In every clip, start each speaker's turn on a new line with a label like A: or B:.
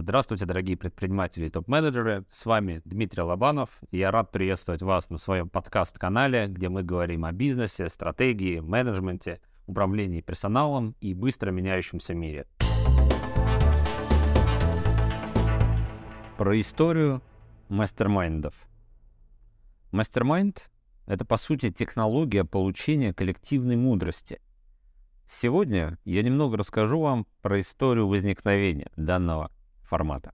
A: Здравствуйте, дорогие предприниматели и топ-менеджеры. С вами Дмитрий Лобанов. Я рад приветствовать вас на своем подкаст-канале, где мы говорим о бизнесе, стратегии, менеджменте, управлении персоналом и быстро меняющемся мире. Про историю мастермайндов. Мастермайнд — это, по сути, технология получения коллективной мудрости. Сегодня я немного расскажу вам про историю возникновения данного формата.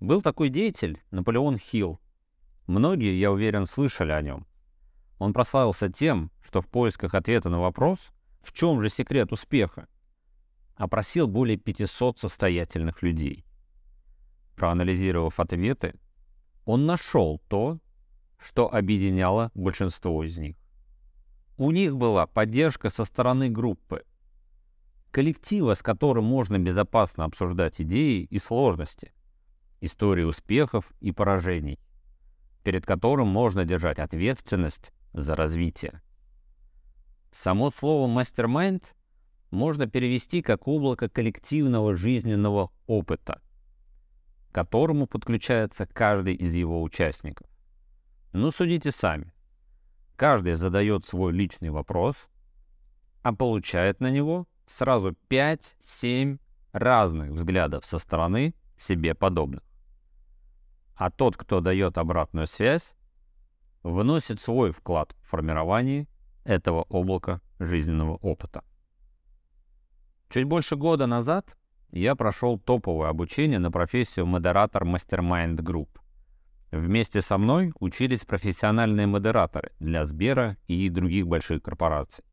A: Был такой деятель Наполеон Хилл. Многие, я уверен, слышали о нем. Он прославился тем, что в поисках ответа на вопрос, в чем же секрет успеха, опросил более 500 состоятельных людей. Проанализировав ответы, он нашел то, что объединяло большинство из них. У них была поддержка со стороны группы, коллектива, с которым можно безопасно обсуждать идеи и сложности, истории успехов и поражений, перед которым можно держать ответственность за развитие. Само слово «мастермайнд» можно перевести как облако коллективного жизненного опыта, к которому подключается каждый из его участников. Ну, судите сами. Каждый задает свой личный вопрос, а получает на него сразу 5-7 разных взглядов со стороны себе подобных. А тот, кто дает обратную связь, вносит свой вклад в формирование этого облака жизненного опыта. Чуть больше года назад я прошел топовое обучение на профессию модератор Mastermind Group. Вместе со мной учились профессиональные модераторы для Сбера и других больших корпораций.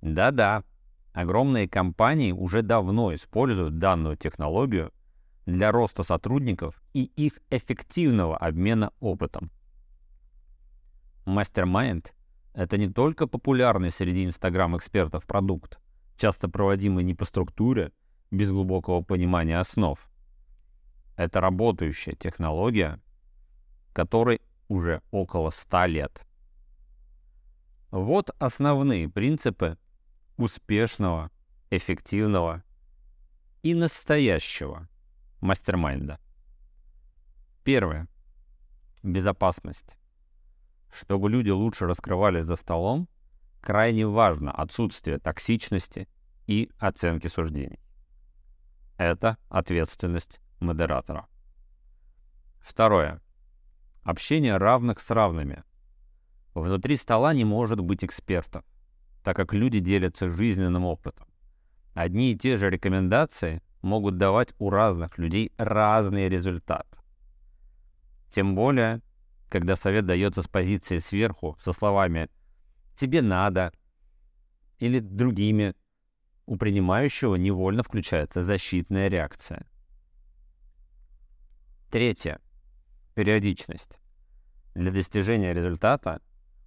A: Да-да, Огромные компании уже давно используют данную технологию для роста сотрудников и их эффективного обмена опытом. Мастермайнд — это не только популярный среди инстаграм-экспертов продукт, часто проводимый не по структуре, без глубокого понимания основ. Это работающая технология, которой уже около 100 лет. Вот основные принципы успешного, эффективного и настоящего мастермайнда. Первое. Безопасность. Чтобы люди лучше раскрывались за столом, крайне важно отсутствие токсичности и оценки суждений. Это ответственность модератора. Второе. Общение равных с равными. Внутри стола не может быть экспертов так как люди делятся жизненным опытом. Одни и те же рекомендации могут давать у разных людей разный результат. Тем более, когда совет дается с позиции сверху, со словами «тебе надо» или другими, у принимающего невольно включается защитная реакция. Третье. Периодичность. Для достижения результата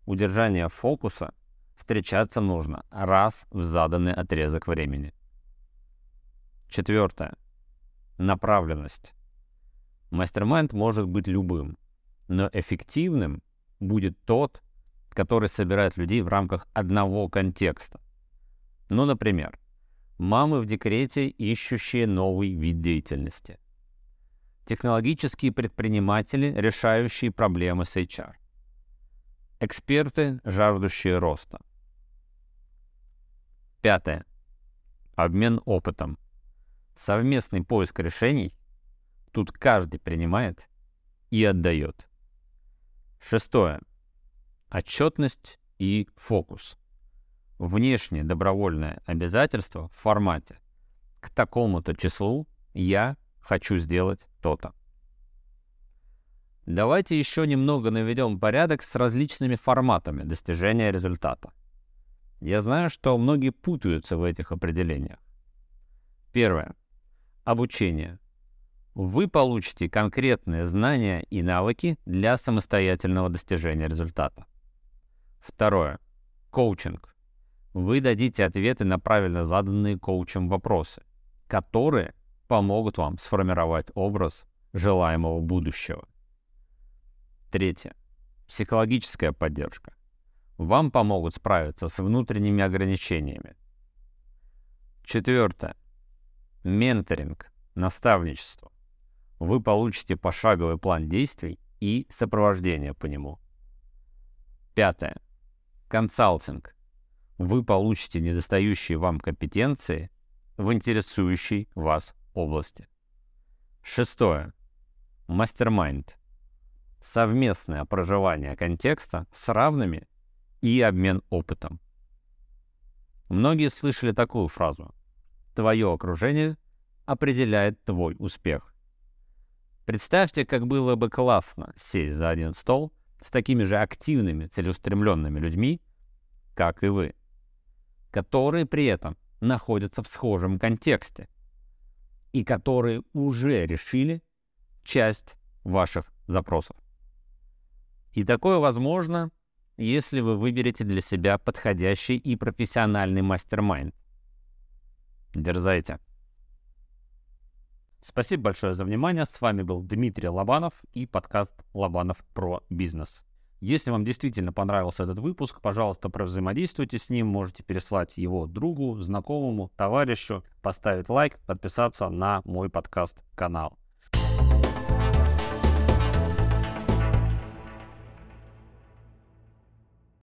A: удержание фокуса – встречаться нужно раз в заданный отрезок времени. Четвертое. Направленность. Мастермайнд может быть любым, но эффективным будет тот, который собирает людей в рамках одного контекста. Ну, например, мамы в декрете, ищущие новый вид деятельности. Технологические предприниматели, решающие проблемы с HR. Эксперты, жаждущие роста. Пятое. Обмен опытом. Совместный поиск решений. Тут каждый принимает и отдает. Шестое. Отчетность и фокус. Внешнее добровольное обязательство в формате к такому-то числу я хочу сделать то-то. Давайте еще немного наведем порядок с различными форматами достижения результата. Я знаю, что многие путаются в этих определениях. Первое. Обучение. Вы получите конкретные знания и навыки для самостоятельного достижения результата. Второе. Коучинг. Вы дадите ответы на правильно заданные коучем вопросы, которые помогут вам сформировать образ желаемого будущего. Третье. Психологическая поддержка вам помогут справиться с внутренними ограничениями. Четвертое. Менторинг. наставничество. Вы получите пошаговый план действий и сопровождение по нему. Пятое. Консалтинг. Вы получите недостающие вам компетенции в интересующей вас области. Шестое. Мастермайнд. Совместное проживание контекста с равными и обмен опытом. Многие слышали такую фразу. Твое окружение определяет твой успех. Представьте, как было бы классно сесть за один стол с такими же активными, целеустремленными людьми, как и вы, которые при этом находятся в схожем контексте и которые уже решили часть ваших запросов. И такое возможно, если вы выберете для себя подходящий и профессиональный мастер-майнд. Дерзайте. Спасибо большое за внимание. С вами был Дмитрий Лобанов и подкаст Лобанов про бизнес. Если вам действительно понравился этот выпуск, пожалуйста, взаимодействуйте с ним. Можете переслать его другу, знакомому, товарищу, поставить лайк, подписаться на мой подкаст-канал.